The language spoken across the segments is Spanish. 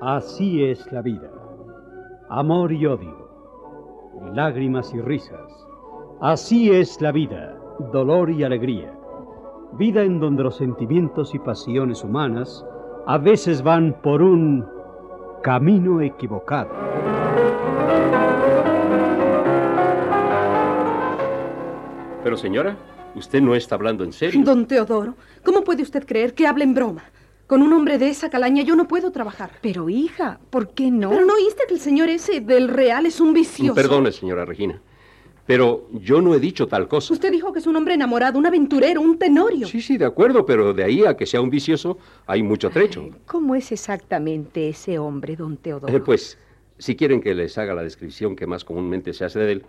Así es la vida. Amor y odio. Lágrimas y risas. Así es la vida. Dolor y alegría. Vida en donde los sentimientos y pasiones humanas a veces van por un camino equivocado. Pero señora, usted no está hablando en serio. Don Teodoro, ¿cómo puede usted creer que hable en broma? Con un hombre de esa calaña yo no puedo trabajar. Pero hija, ¿por qué no? Pero no oíste que el señor ese del Real es un vicioso. Perdone, señora Regina. Pero yo no he dicho tal cosa. Usted dijo que es un hombre enamorado, un aventurero, un tenorio. Sí, sí, de acuerdo, pero de ahí a que sea un vicioso hay mucho trecho. ¿Cómo es exactamente ese hombre, don Teodoro? Eh, pues, si quieren que les haga la descripción que más comúnmente se hace de él,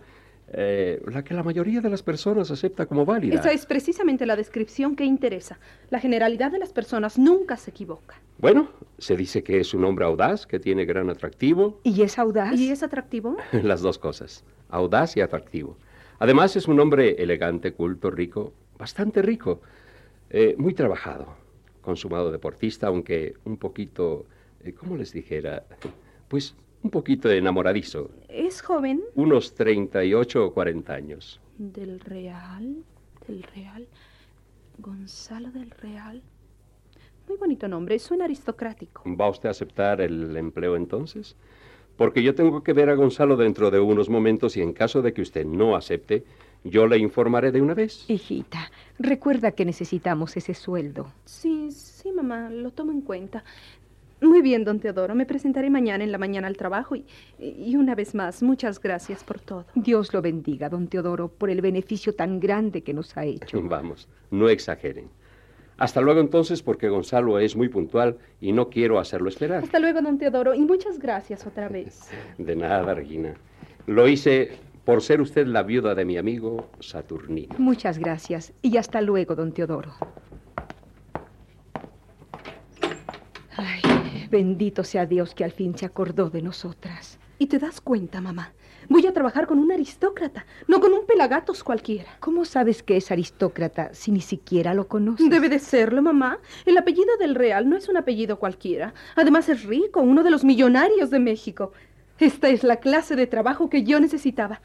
eh, la que la mayoría de las personas acepta como válida. Esa es precisamente la descripción que interesa. La generalidad de las personas nunca se equivoca. Bueno, se dice que es un hombre audaz, que tiene gran atractivo. ¿Y es audaz? ¿Y es atractivo? Las dos cosas, audaz y atractivo. Además es un hombre elegante, culto, rico, bastante rico, eh, muy trabajado, consumado deportista, aunque un poquito, eh, ¿cómo les dijera? Pues un poquito enamoradizo. ¿Es joven? Unos 38 o 40 años. Del Real, del Real, Gonzalo del Real. Muy bonito nombre, suena aristocrático. ¿Va usted a aceptar el empleo entonces? Porque yo tengo que ver a Gonzalo dentro de unos momentos y en caso de que usted no acepte, yo le informaré de una vez. Hijita, recuerda que necesitamos ese sueldo. Sí, sí, mamá, lo tomo en cuenta. Muy bien, don Teodoro, me presentaré mañana en la mañana al trabajo y, y una vez más, muchas gracias por todo. Dios lo bendiga, don Teodoro, por el beneficio tan grande que nos ha hecho. Vamos, no exageren. Hasta luego entonces, porque Gonzalo es muy puntual y no quiero hacerlo esperar. Hasta luego, don Teodoro, y muchas gracias otra vez. De nada, Regina. Lo hice por ser usted la viuda de mi amigo Saturnino. Muchas gracias, y hasta luego, don Teodoro. Ay, bendito sea Dios que al fin se acordó de nosotras. ¿Y te das cuenta, mamá? Voy a trabajar con un aristócrata, no con un pelagatos cualquiera. ¿Cómo sabes que es aristócrata si ni siquiera lo conoces? Debe de serlo, mamá. El apellido del Real no es un apellido cualquiera. Además es rico, uno de los millonarios de México. Esta es la clase de trabajo que yo necesitaba.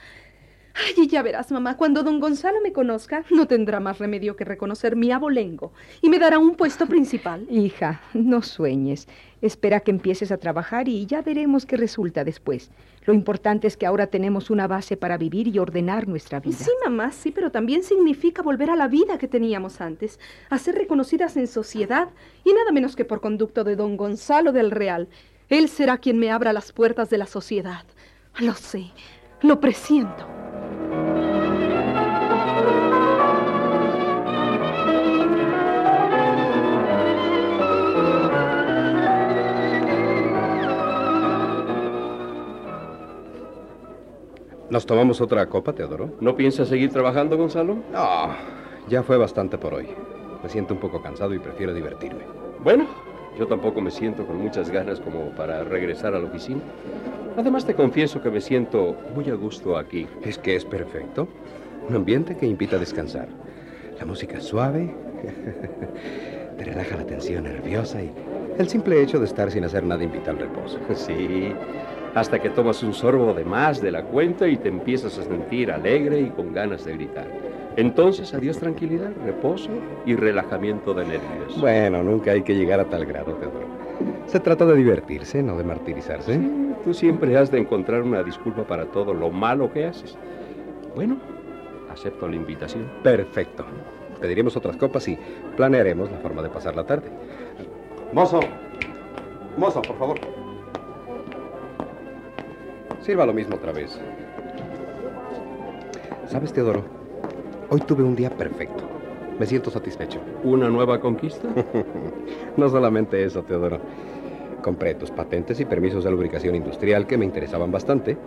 Ay, y ya verás, mamá, cuando don Gonzalo me conozca, no tendrá más remedio que reconocer mi abolengo y me dará un puesto principal. Hija, no sueñes. Espera que empieces a trabajar y ya veremos qué resulta después. Lo importante es que ahora tenemos una base para vivir y ordenar nuestra vida. Sí, mamá, sí, pero también significa volver a la vida que teníamos antes, a ser reconocidas en sociedad y nada menos que por conducto de don Gonzalo del Real. Él será quien me abra las puertas de la sociedad. Lo sé, lo presiento. ¿Nos tomamos otra copa, Teodoro? ¿No piensa seguir trabajando, Gonzalo? No, ya fue bastante por hoy. Me siento un poco cansado y prefiero divertirme. Bueno, yo tampoco me siento con muchas ganas como para regresar a la oficina. Además te confieso que me siento muy a gusto aquí. Es que es perfecto. Un ambiente que invita a descansar. La música es suave, te relaja la tensión nerviosa y El simple hecho de estar sin hacer nada invita al reposo. Sí, hasta que tomas un sorbo de más de la cuenta y te empiezas a sentir alegre y con ganas de gritar. Entonces, adiós tranquilidad, reposo y relajamiento de nervios. Bueno, nunca hay que llegar a tal grado, Teodoro. Se trata de divertirse, no de martirizarse. Sí, tú siempre has de encontrar una disculpa para todo lo malo que haces. Bueno, acepto la invitación. Perfecto. Pediremos otras copas y planearemos la forma de pasar la tarde. Mozo. Mozo, por favor. Sirva lo mismo otra vez. ¿Sabes, Teodoro? Hoy tuve un día perfecto. Me siento satisfecho. ¿Una nueva conquista? no solamente eso, Teodoro. Compré tus patentes y permisos de lubricación industrial que me interesaban bastante.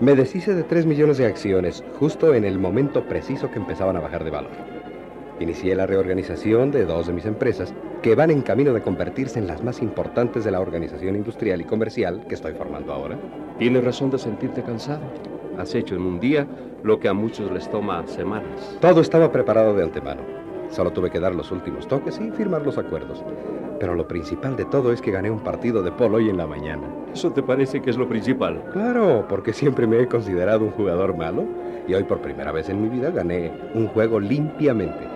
Me deshice de 3 millones de acciones justo en el momento preciso que empezaban a bajar de valor. Inicié la reorganización de dos de mis empresas que van en camino de convertirse en las más importantes de la organización industrial y comercial que estoy formando ahora. Tienes razón de sentirte cansado. Has hecho en un día lo que a muchos les toma semanas. Todo estaba preparado de antemano. Solo tuve que dar los últimos toques y firmar los acuerdos. Pero lo principal de todo es que gané un partido de polo hoy en la mañana. ¿Eso te parece que es lo principal? Claro, porque siempre me he considerado un jugador malo y hoy por primera vez en mi vida gané un juego limpiamente.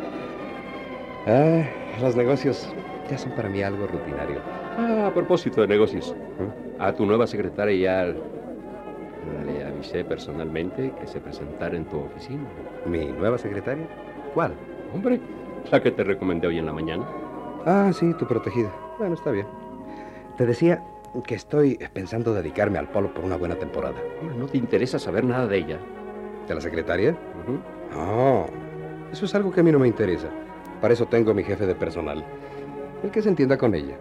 Ah, los negocios ya son para mí algo rutinario. Ah, a propósito de negocios, a tu nueva secretaria ya le avisé personalmente que se presentara en tu oficina. ¿Mi nueva secretaria? ¿Cuál? Hombre, la que te recomendé hoy en la mañana. Ah, sí, tu protegida. Bueno, está bien. Te decía que estoy pensando dedicarme al polo por una buena temporada. ¿No te interesa saber nada de ella? ¿De la secretaria? No, eso es algo que a mí no me interesa. Para eso tengo mi jefe de personal. El que se entienda con ella.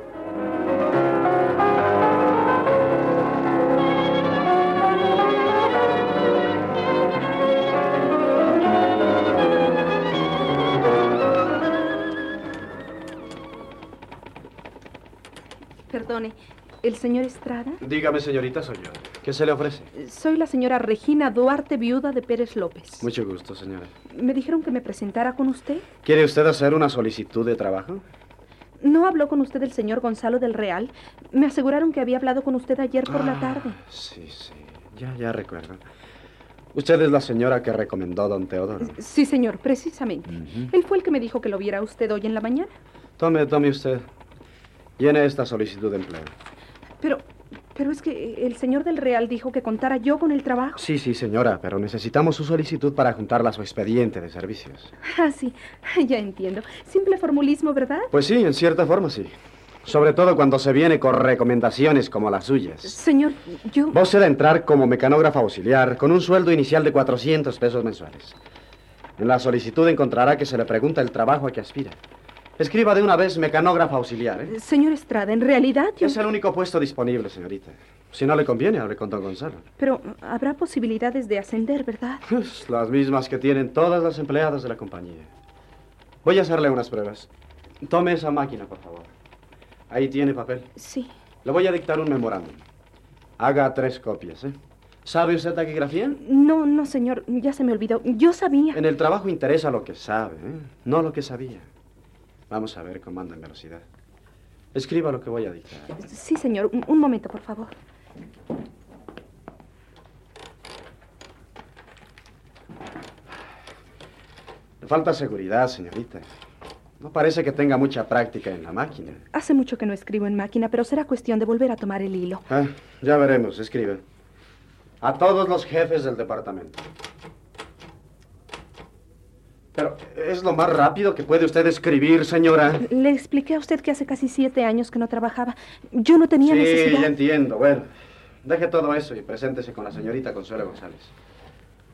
Señor Estrada? Dígame, señorita, soy yo. ¿Qué se le ofrece? Soy la señora Regina Duarte, viuda de Pérez López. Mucho gusto, señora. Me dijeron que me presentara con usted. ¿Quiere usted hacer una solicitud de trabajo? ¿No habló con usted el señor Gonzalo del Real? Me aseguraron que había hablado con usted ayer por la Ah, tarde. Sí, sí. Ya, ya recuerdo. Usted es la señora que recomendó a don Teodoro. Sí, señor, precisamente. Él fue el que me dijo que lo viera usted hoy en la mañana. Tome, tome usted. Llene esta solicitud de empleo. Pero, pero es que el señor del Real dijo que contara yo con el trabajo. Sí, sí, señora, pero necesitamos su solicitud para juntarla a su expediente de servicios. Ah, sí, ya entiendo. Simple formulismo, ¿verdad? Pues sí, en cierta forma sí. Sobre todo cuando se viene con recomendaciones como las suyas. Señor, yo... Vos será entrar como mecanógrafa auxiliar con un sueldo inicial de 400 pesos mensuales. En la solicitud encontrará que se le pregunta el trabajo a que aspira. Escriba de una vez mecanógrafa auxiliar, ¿eh? Señor Estrada, en realidad yo... Es el único puesto disponible, señorita. Si no le conviene, hable con don Gonzalo. Pero habrá posibilidades de ascender, ¿verdad? Pues, las mismas que tienen todas las empleadas de la compañía. Voy a hacerle unas pruebas. Tome esa máquina, por favor. Ahí tiene papel. Sí. Le voy a dictar un memorándum. Haga tres copias, ¿eh? ¿Sabe usted taquigrafía? No, no, señor, ya se me olvidó. Yo sabía. En el trabajo interesa lo que sabe, ¿eh? no lo que sabía. Vamos a ver cómo anda en velocidad. Escriba lo que voy a dictar. Sí, señor. Un, un momento, por favor. Le falta seguridad, señorita. No parece que tenga mucha práctica en la máquina. Hace mucho que no escribo en máquina, pero será cuestión de volver a tomar el hilo. Ah, ya veremos, escribe. A todos los jefes del departamento. Pero es lo más rápido que puede usted escribir, señora. Le expliqué a usted que hace casi siete años que no trabajaba. Yo no tenía sí, necesidad. ya entiendo. Bueno, deje todo eso y preséntese con la señorita Consuelo González.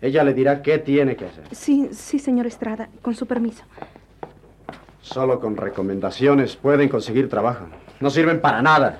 Ella le dirá qué tiene que hacer. Sí, sí, señor Estrada, con su permiso. Solo con recomendaciones pueden conseguir trabajo. No sirven para nada.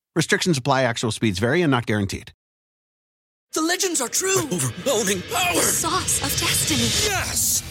Restrictions apply, actual speeds vary and not guaranteed. The legends are true. overwhelming power! The sauce of destiny. Yes!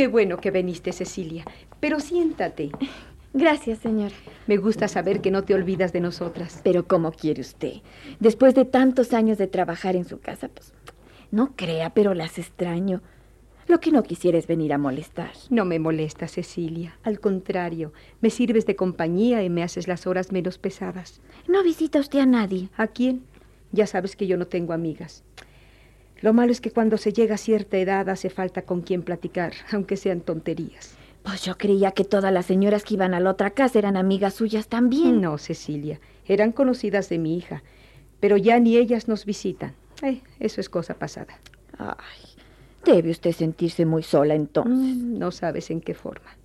Qué bueno que viniste, Cecilia. Pero siéntate. Gracias, señora. Me gusta saber que no te olvidas de nosotras. Pero ¿cómo quiere usted? Después de tantos años de trabajar en su casa, pues no crea, pero las extraño. Lo que no quisiera es venir a molestar. No me molesta, Cecilia. Al contrario, me sirves de compañía y me haces las horas menos pesadas. ¿No visita usted a nadie? ¿A quién? Ya sabes que yo no tengo amigas. Lo malo es que cuando se llega a cierta edad hace falta con quien platicar, aunque sean tonterías. Pues yo creía que todas las señoras que iban a la otra casa eran amigas suyas también. No, Cecilia, eran conocidas de mi hija, pero ya ni ellas nos visitan. Eh, eso es cosa pasada. Ay, debe usted sentirse muy sola entonces. Mm, no sabes en qué forma.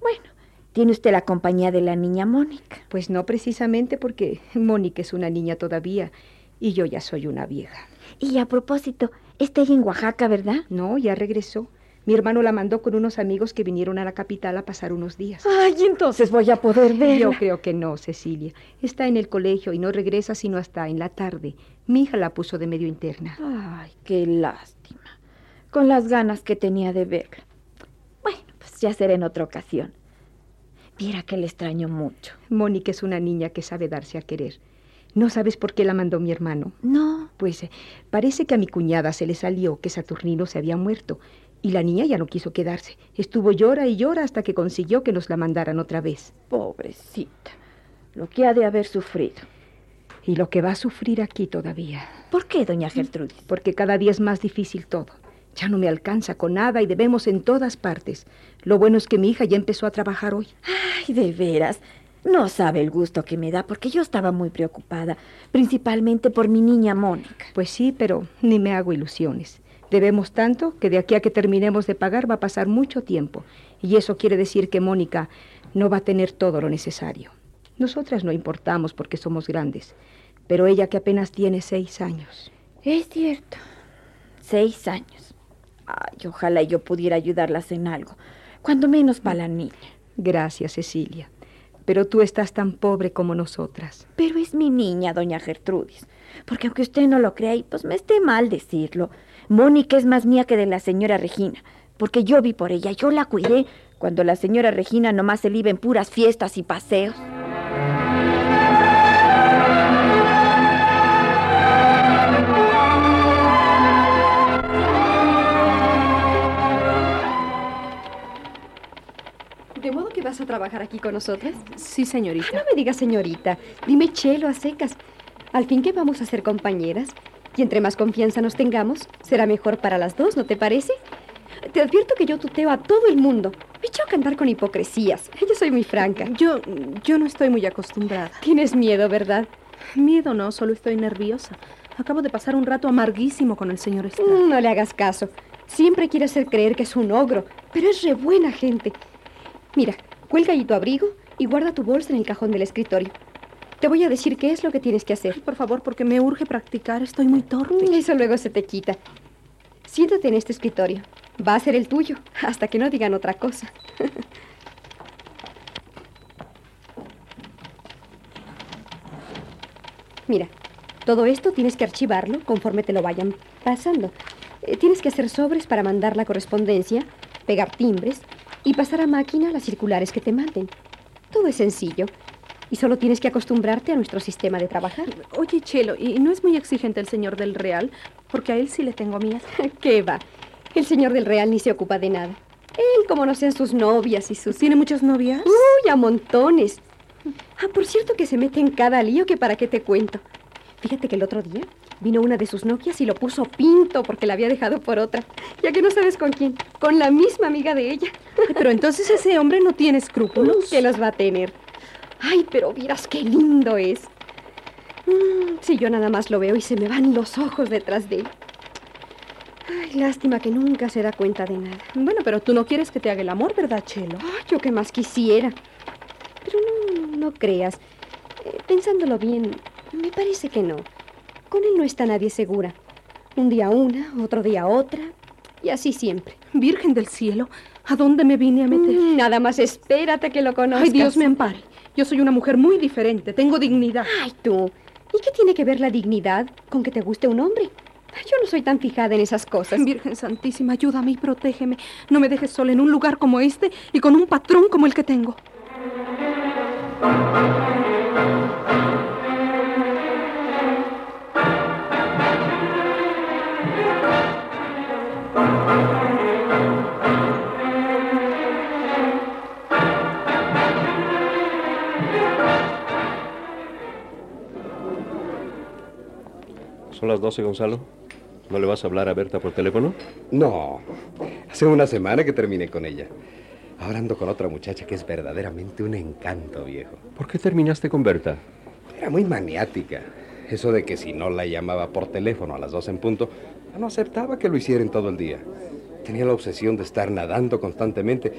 Bueno, ¿tiene usted la compañía de la niña Mónica? Pues no precisamente porque Mónica es una niña todavía y yo ya soy una vieja. Y a propósito, está ella en Oaxaca, ¿verdad? No, ya regresó. Mi hermano la mandó con unos amigos que vinieron a la capital a pasar unos días. Ay, entonces voy a poder ver. Yo creo que no, Cecilia. Está en el colegio y no regresa sino hasta en la tarde. Mi hija la puso de medio interna. Ay, qué lástima. Con las ganas que tenía de verla. Bueno, pues ya será en otra ocasión. Viera que le extraño mucho. Mónica es una niña que sabe darse a querer. ¿No sabes por qué la mandó mi hermano? No. Pues eh, parece que a mi cuñada se le salió que Saturnino se había muerto y la niña ya no quiso quedarse. Estuvo llora y llora hasta que consiguió que nos la mandaran otra vez. Pobrecita. Lo que ha de haber sufrido. Y lo que va a sufrir aquí todavía. ¿Por qué, doña Gertrudis? Porque cada día es más difícil todo. Ya no me alcanza con nada y debemos en todas partes. Lo bueno es que mi hija ya empezó a trabajar hoy. Ay, de veras. No sabe el gusto que me da porque yo estaba muy preocupada, principalmente por mi niña Mónica. Pues sí, pero ni me hago ilusiones. Debemos tanto que de aquí a que terminemos de pagar va a pasar mucho tiempo. Y eso quiere decir que Mónica no va a tener todo lo necesario. Nosotras no importamos porque somos grandes, pero ella que apenas tiene seis años. Es cierto. Seis años. Ay, ojalá yo pudiera ayudarlas en algo, cuando menos para la niña. Gracias, Cecilia. Pero tú estás tan pobre como nosotras. Pero es mi niña, doña Gertrudis. Porque aunque usted no lo crea, y pues me esté mal decirlo, Mónica es más mía que de la señora Regina. Porque yo vi por ella, yo la cuidé cuando la señora Regina nomás se iba en puras fiestas y paseos. A trabajar aquí con nosotras? Sí, señorita. Ah, no me digas señorita. Dime chelo a secas. Al fin que vamos a ser compañeras. Y entre más confianza nos tengamos, será mejor para las dos, ¿no te parece? Te advierto que yo tuteo a todo el mundo. Me choca andar con hipocresías. Yo soy muy franca. Yo, yo no estoy muy acostumbrada. Tienes miedo, ¿verdad? Miedo no, solo estoy nerviosa. Acabo de pasar un rato amarguísimo con el señor Estrada. Mm, No le hagas caso. Siempre quiere hacer creer que es un ogro, pero es re buena gente. Mira, cuelga ahí tu abrigo y guarda tu bolsa en el cajón del escritorio. Te voy a decir qué es lo que tienes que hacer. Por favor, porque me urge practicar. Estoy muy torpe. Mm, Eso luego se te quita. Siéntate en este escritorio. Va a ser el tuyo, hasta que no digan otra cosa. Mira, todo esto tienes que archivarlo conforme te lo vayan pasando. Eh, tienes que hacer sobres para mandar la correspondencia, pegar timbres y pasar a máquina las circulares que te manden. Todo es sencillo. Y solo tienes que acostumbrarte a nuestro sistema de trabajar. Oye, Chelo, ¿y no es muy exigente el señor del Real? Porque a él sí le tengo miedo. ¿Qué va? El señor del Real ni se ocupa de nada. Él, como no sean sus novias y sus... ¿Tiene muchas novias? Uy, a montones. Ah, por cierto que se mete en cada lío que para qué te cuento. Fíjate que el otro día vino una de sus Nokias y lo puso pinto porque la había dejado por otra. Ya que no sabes con quién. Con la misma amiga de ella. Pero entonces ese hombre no tiene escrúpulos. ¿Qué los va a tener? Ay, pero vieras qué lindo es. Mm, si yo nada más lo veo y se me van los ojos detrás de él. Ay, lástima que nunca se da cuenta de nada. Bueno, pero tú no quieres que te haga el amor, ¿verdad, Chelo? Ay, yo que más quisiera. Pero no, no creas. Eh, pensándolo bien, me parece que no. Con él no está nadie segura. Un día una, otro día otra, y así siempre. Virgen del cielo, ¿a dónde me vine a meter? Mm, nada más espérate que lo conozcas. Ay, Dios me ampare. Yo soy una mujer muy diferente, tengo dignidad. Ay, tú. ¿Y qué tiene que ver la dignidad con que te guste un hombre? Yo no soy tan fijada en esas cosas. Virgen Santísima, ayúdame y protégeme. No me dejes sola en un lugar como este y con un patrón como el que tengo. Son las 12, Gonzalo. ¿No le vas a hablar a Berta por teléfono? No. Hace una semana que terminé con ella. Ahora ando con otra muchacha que es verdaderamente un encanto, viejo. ¿Por qué terminaste con Berta? Era muy maniática. Eso de que si no la llamaba por teléfono a las 12 en punto, no aceptaba que lo hicieran todo el día. Tenía la obsesión de estar nadando constantemente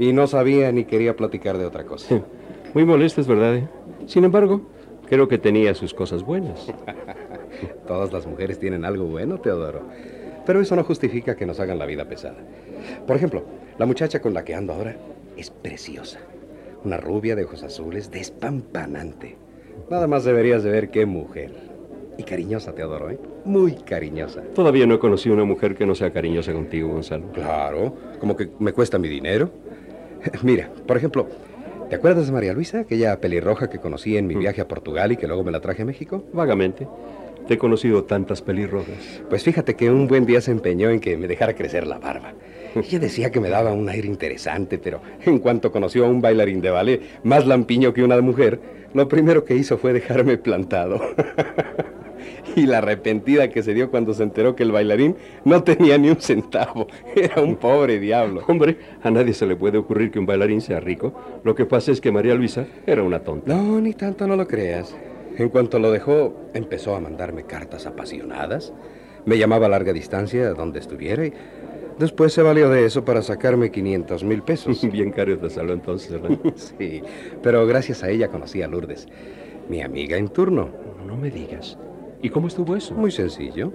y no sabía ni quería platicar de otra cosa. Muy molesta, es verdad. ¿eh? Sin embargo, creo que tenía sus cosas buenas. Todas las mujeres tienen algo bueno, Teodoro. Pero eso no justifica que nos hagan la vida pesada. Por ejemplo, la muchacha con la que ando ahora es preciosa. Una rubia de ojos azules, despampanante. Nada más deberías de ver qué mujer. Y cariñosa, Teodoro, ¿eh? Muy cariñosa. Todavía no he conocido una mujer que no sea cariñosa contigo, Gonzalo. Claro, como que me cuesta mi dinero. Mira, por ejemplo, ¿te acuerdas de María Luisa, aquella pelirroja que conocí en mi viaje a Portugal y que luego me la traje a México? Vagamente. Te he conocido tantas pelirrojas. Pues fíjate que un buen día se empeñó en que me dejara crecer la barba. Ella decía que me daba un aire interesante, pero en cuanto conoció a un bailarín de ballet más lampiño que una mujer, lo primero que hizo fue dejarme plantado. y la arrepentida que se dio cuando se enteró que el bailarín no tenía ni un centavo. Era un pobre diablo. Hombre, a nadie se le puede ocurrir que un bailarín sea rico. Lo que pasa es que María Luisa era una tonta. No, ni tanto no lo creas. En cuanto lo dejó, empezó a mandarme cartas apasionadas. Me llamaba a larga distancia, donde estuviera, y después se valió de eso para sacarme 500 mil pesos. Bien caro te salió entonces, ¿verdad? sí, pero gracias a ella conocí a Lourdes, mi amiga en turno. No me digas. ¿Y cómo estuvo eso? Muy sencillo.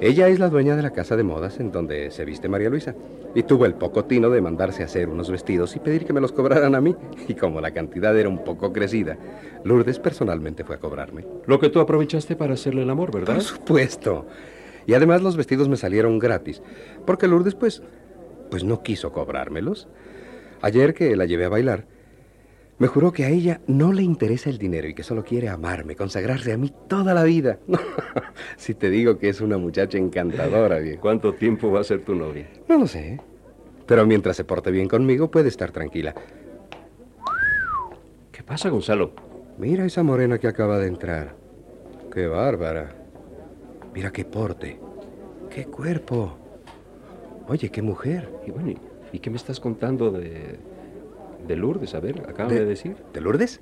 Ella es la dueña de la casa de modas en donde se viste María Luisa. Y tuvo el poco tino de mandarse a hacer unos vestidos y pedir que me los cobraran a mí. Y como la cantidad era un poco crecida, Lourdes personalmente fue a cobrarme. Lo que tú aprovechaste para hacerle el amor, ¿verdad? Por supuesto. Y además los vestidos me salieron gratis. Porque Lourdes, pues, pues no quiso cobrármelos. Ayer que la llevé a bailar, me juró que a ella no le interesa el dinero y que solo quiere amarme, consagrarse a mí toda la vida. si te digo que es una muchacha encantadora, viejo. ¿Cuánto tiempo va a ser tu novia? No lo sé. Pero mientras se porte bien conmigo, puede estar tranquila. ¿Qué pasa, Gonzalo? Mira esa morena que acaba de entrar. Qué bárbara. Mira qué porte. Qué cuerpo. Oye, qué mujer. Y bueno, ¿y qué me estás contando de, de Lourdes? A ver, acaban de, decir. ¿De Lourdes?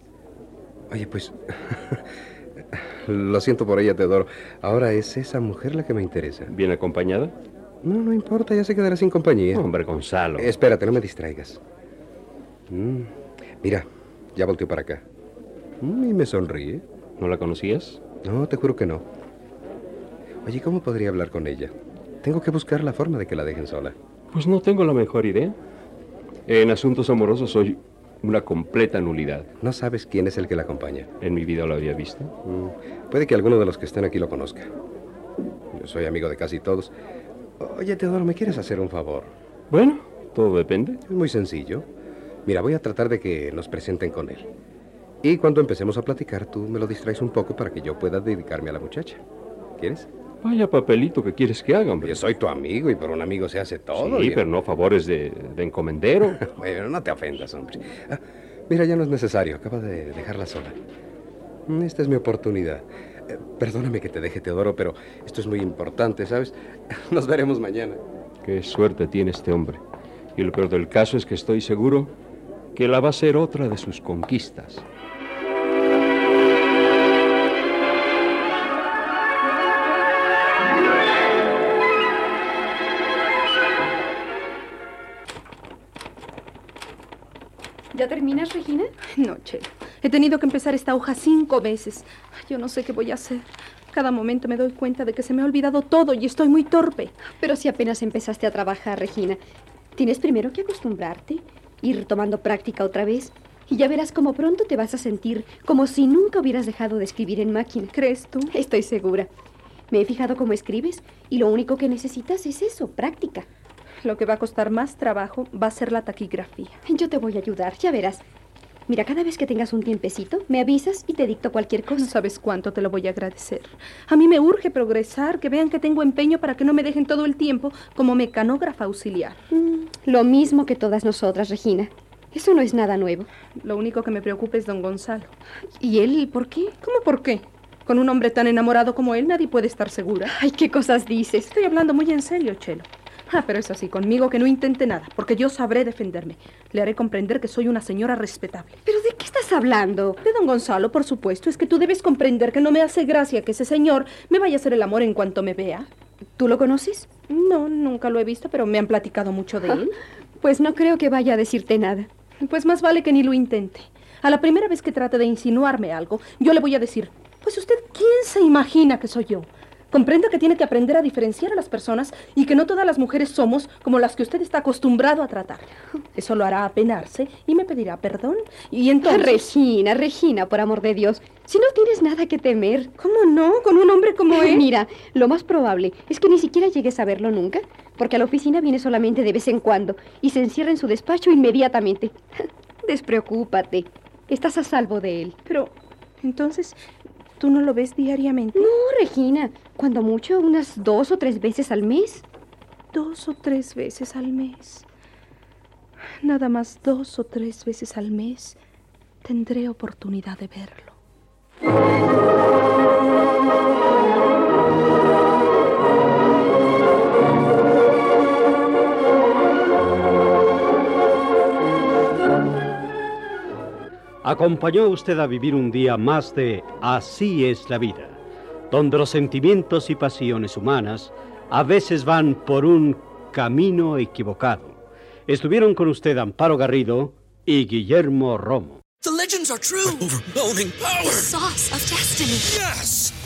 Oye, pues... Lo siento por ella, Teodoro. Ahora es esa mujer la que me interesa. ¿Bien acompañada? No, no importa, ya se quedará sin compañía. Hombre, Gonzalo. espérate, no me distraigas. Mm, mira, ya volteó para acá. Mm, y me sonríe. ¿No la conocías? No, te juro que no. Oye, ¿cómo podría hablar con ella? Tengo que buscar la forma de que la dejen sola. Pues no tengo la mejor idea. En asuntos amorosos soy una completa nulidad. ¿No sabes quién es el que la acompaña? En mi vida lo había visto. Mm, puede que alguno de los que estén aquí lo conozca. Yo soy amigo de casi todos. Oye, Teodoro, ¿me quieres hacer un favor? Bueno, todo depende. Es muy sencillo. Mira, voy a tratar de que nos presenten con él. Y cuando empecemos a platicar, tú me lo distraes un poco para que yo pueda dedicarme a la muchacha. ¿Quieres? Vaya papelito que quieres que haga, hombre. Yo soy tu amigo y por un amigo se hace todo. Sí, pero no favores de, de encomendero. bueno, no te ofendas, hombre. Ah, mira, ya no es necesario. Acaba de dejarla sola. Esta es mi oportunidad. Eh, perdóname que te deje, Teodoro, pero esto es muy importante, ¿sabes? Nos veremos mañana. Qué suerte tiene este hombre. Y lo peor del caso es que estoy seguro que la va a ser otra de sus conquistas. ¿Ya terminas, Regina? No, Chelo. He tenido que empezar esta hoja cinco veces. Yo no sé qué voy a hacer. Cada momento me doy cuenta de que se me ha olvidado todo y estoy muy torpe. Pero si apenas empezaste a trabajar, Regina, tienes primero que acostumbrarte, ir tomando práctica otra vez. Y ya verás cómo pronto te vas a sentir como si nunca hubieras dejado de escribir en máquina. ¿Crees tú? Estoy segura. Me he fijado cómo escribes y lo único que necesitas es eso, práctica. Lo que va a costar más trabajo va a ser la taquigrafía. Yo te voy a ayudar, ya verás. Mira, cada vez que tengas un tiempecito, me avisas y te dicto cualquier cosa. No sabes cuánto te lo voy a agradecer. A mí me urge progresar, que vean que tengo empeño para que no me dejen todo el tiempo como mecanógrafa auxiliar. Mm, lo mismo que todas nosotras, Regina. Eso no es nada nuevo. Lo único que me preocupa es don Gonzalo. ¿Y él por qué? ¿Cómo por qué? Con un hombre tan enamorado como él nadie puede estar segura. Ay, qué cosas dices. Estoy hablando muy en serio, Chelo. Ah, pero es así, conmigo que no intente nada, porque yo sabré defenderme. Le haré comprender que soy una señora respetable. ¿Pero de qué estás hablando? De don Gonzalo, por supuesto. Es que tú debes comprender que no me hace gracia que ese señor me vaya a hacer el amor en cuanto me vea. ¿Tú lo conoces? No, nunca lo he visto, pero me han platicado mucho de él. pues no creo que vaya a decirte nada. Pues más vale que ni lo intente. A la primera vez que trate de insinuarme algo, yo le voy a decir, pues usted, ¿quién se imagina que soy yo? Comprenda que tiene que aprender a diferenciar a las personas y que no todas las mujeres somos como las que usted está acostumbrado a tratar. Eso lo hará apenarse y me pedirá perdón. Y entonces... Regina, Regina, por amor de Dios. Si no tienes nada que temer. ¿Cómo no? Con un hombre como él. Mira, lo más probable es que ni siquiera llegues a verlo nunca, porque a la oficina viene solamente de vez en cuando y se encierra en su despacho inmediatamente. Despreocúpate. Estás a salvo de él. Pero, entonces, ¿Tú no lo ves diariamente? No, Regina. Cuando mucho, unas dos o tres veces al mes. Dos o tres veces al mes. Nada más dos o tres veces al mes tendré oportunidad de verlo. Acompañó usted a vivir un día más de Así es la vida, donde los sentimientos y pasiones humanas a veces van por un camino equivocado. Estuvieron con usted Amparo Garrido y Guillermo Romo. The legends are true. overwhelming power. The sauce of destiny. Yes.